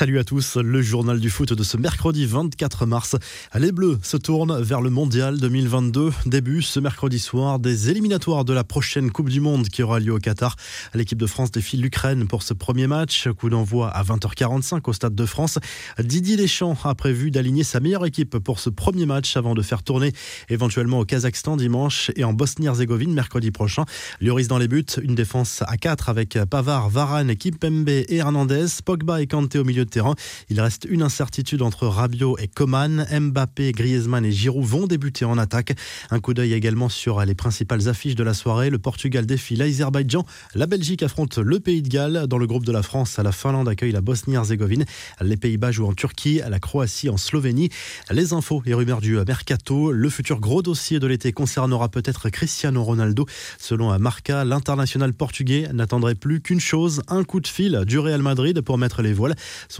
Salut à tous, le journal du foot de ce mercredi 24 mars. Les Bleus se tournent vers le Mondial 2022. Début ce mercredi soir des éliminatoires de la prochaine Coupe du Monde qui aura lieu au Qatar. L'équipe de France défie l'Ukraine pour ce premier match. Coup d'envoi à 20h45 au Stade de France. Didier Deschamps a prévu d'aligner sa meilleure équipe pour ce premier match avant de faire tourner éventuellement au Kazakhstan dimanche et en Bosnie-Herzégovine mercredi prochain. Lloris dans les buts, une défense à 4 avec Pavard, Varane, Kimpembe et Hernandez, Pogba et Kanté au milieu de terrain. Il reste une incertitude entre Rabiot et Coman. Mbappé, Griezmann et Giroud vont débuter en attaque. Un coup d'œil également sur les principales affiches de la soirée. Le Portugal défie l'Azerbaïdjan. La Belgique affronte le Pays de Galles. Dans le groupe de la France, la Finlande accueille la Bosnie-Herzégovine. Les Pays-Bas jouent en Turquie, la Croatie en Slovénie. Les infos et rumeurs du mercato. Le futur gros dossier de l'été concernera peut-être Cristiano Ronaldo. Selon Marca, l'international portugais n'attendrait plus qu'une chose, un coup de fil du Real Madrid pour mettre les voiles.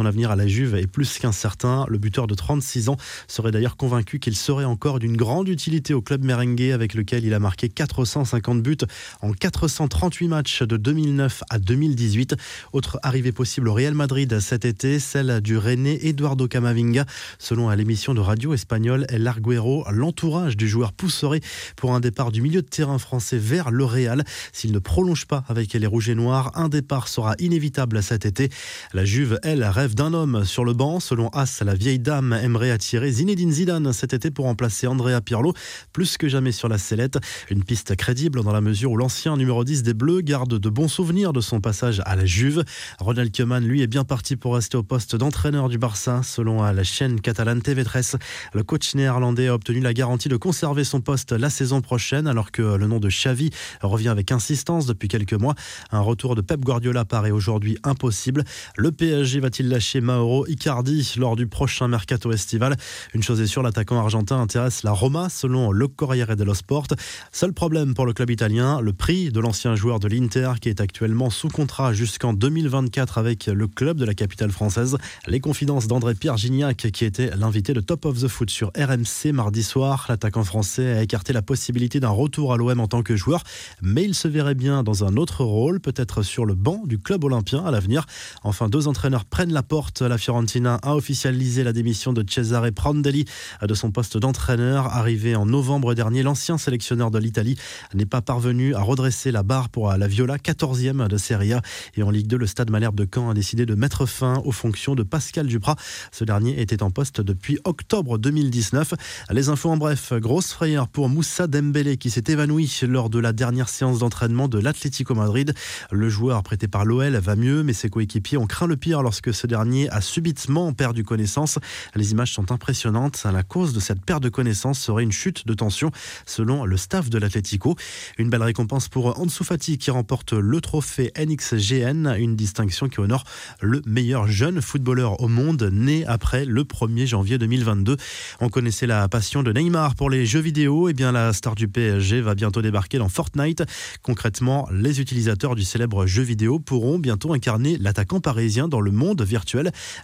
Avenir à la Juve est plus qu'incertain. Le buteur de 36 ans serait d'ailleurs convaincu qu'il serait encore d'une grande utilité au club merengue avec lequel il a marqué 450 buts en 438 matchs de 2009 à 2018. Autre arrivée possible au Real Madrid cet été, celle du René Eduardo Camavinga. Selon l'émission de radio espagnole El Arguero, l'entourage du joueur pousserait pour un départ du milieu de terrain français vers le Real. S'il ne prolonge pas avec les Rouges et Noirs, un départ sera inévitable cet été. La Juve, elle, rêve d'un homme sur le banc. Selon As, la vieille dame aimerait attirer Zinedine Zidane cet été pour remplacer Andrea Pirlo, plus que jamais sur la sellette. Une piste crédible dans la mesure où l'ancien numéro 10 des Bleus garde de bons souvenirs de son passage à la Juve. Ronald Koeman, lui, est bien parti pour rester au poste d'entraîneur du Barça. Selon la chaîne catalane TV13, le coach néerlandais a obtenu la garantie de conserver son poste la saison prochaine, alors que le nom de Xavi revient avec insistance depuis quelques mois. Un retour de Pep Guardiola paraît aujourd'hui impossible. Le PSG va-t-il lâcher Mauro Icardi lors du prochain mercato estival Une chose est sûre, l'attaquant argentin intéresse la Roma selon le Corriere dello Sport. Seul problème pour le club italien, le prix de l'ancien joueur de l'Inter qui est actuellement sous contrat jusqu'en 2024 avec le club de la capitale française. Les confidences d'André Pierre Gignac qui était l'invité de Top of the Foot sur RMC mardi soir. L'attaquant français a écarté la possibilité d'un retour à l'OM en tant que joueur, mais il se verrait bien dans un autre rôle, peut-être sur le banc du club olympien à l'avenir. Enfin, deux entraîneurs prennent la porte. La Fiorentina a officialisé la démission de Cesare Prandelli de son poste d'entraîneur. Arrivé en novembre dernier, l'ancien sélectionneur de l'Italie n'est pas parvenu à redresser la barre pour la Viola, 14e de Serie A. Et en Ligue 2, le Stade Malherbe de Caen a décidé de mettre fin aux fonctions de Pascal Duprat. Ce dernier était en poste depuis octobre 2019. Les infos en bref, grosse frayeur pour Moussa Dembélé qui s'est évanoui lors de la dernière séance d'entraînement de l'Atlético Madrid. Le joueur prêté par l'OL va mieux, mais ses coéquipiers ont craint le pire lorsque ce dernier a subitement perdu connaissance. Les images sont impressionnantes. La cause de cette perte de connaissance serait une chute de tension, selon le staff de l'Atlético. Une belle récompense pour Ansu Fati qui remporte le trophée NXGN, une distinction qui honore le meilleur jeune footballeur au monde, né après le 1er janvier 2022. On connaissait la passion de Neymar pour les jeux vidéo. Et eh bien, la star du PSG va bientôt débarquer dans Fortnite. Concrètement, les utilisateurs du célèbre jeu vidéo pourront bientôt incarner l'attaquant parisien dans le monde virtuel.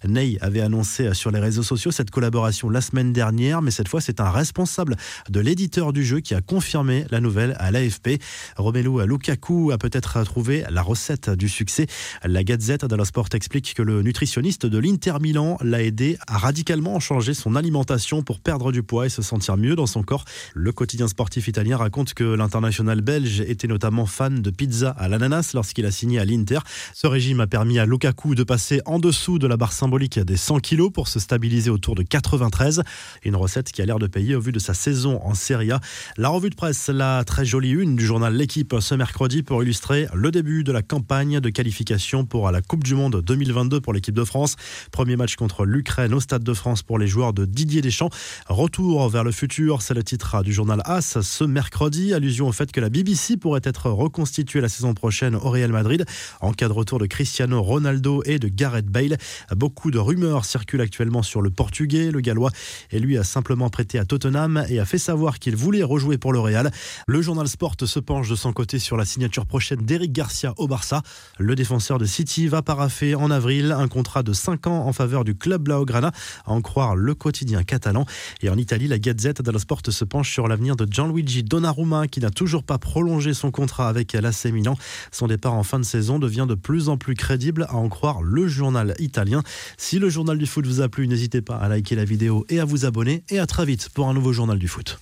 Ney avait annoncé sur les réseaux sociaux cette collaboration la semaine dernière, mais cette fois c'est un responsable de l'éditeur du jeu qui a confirmé la nouvelle à l'AFP. Romelu Lukaku a peut-être trouvé la recette du succès. La Gazette dello Sport explique que le nutritionniste de l'Inter Milan l'a aidé à radicalement changer son alimentation pour perdre du poids et se sentir mieux dans son corps. Le quotidien sportif italien raconte que l'international belge était notamment fan de pizza à l'ananas lorsqu'il a signé à l'Inter. Ce régime a permis à Lukaku de passer en dessous de la barre symbolique des 100 kilos pour se stabiliser autour de 93. Une recette qui a l'air de payer au vu de sa saison en Serie A. La revue de presse, la très jolie une du journal L'équipe ce mercredi pour illustrer le début de la campagne de qualification pour la Coupe du Monde 2022 pour l'équipe de France. Premier match contre l'Ukraine au Stade de France pour les joueurs de Didier Deschamps. Retour vers le futur, c'est le titre du journal AS ce mercredi. Allusion au fait que la BBC pourrait être reconstituée la saison prochaine au Real Madrid en cas de retour de Cristiano Ronaldo et de Gareth Bale. Beaucoup de rumeurs circulent actuellement sur le Portugais. Le Gallois et lui a simplement prêté à Tottenham et a fait savoir qu'il voulait rejouer pour le Real. Le journal Sport se penche de son côté sur la signature prochaine d'Eric Garcia au Barça. Le défenseur de City va paraffer en avril un contrat de 5 ans en faveur du club Blaugrana, à en croire le quotidien catalan. Et en Italie, la Gazette dello Sport se penche sur l'avenir de Gianluigi Donnarumma qui n'a toujours pas prolongé son contrat avec l'AC Milan. Son départ en fin de saison devient de plus en plus crédible à en croire le journal italien. Si le journal du foot vous a plu, n'hésitez pas à liker la vidéo et à vous abonner. Et à très vite pour un nouveau journal du foot.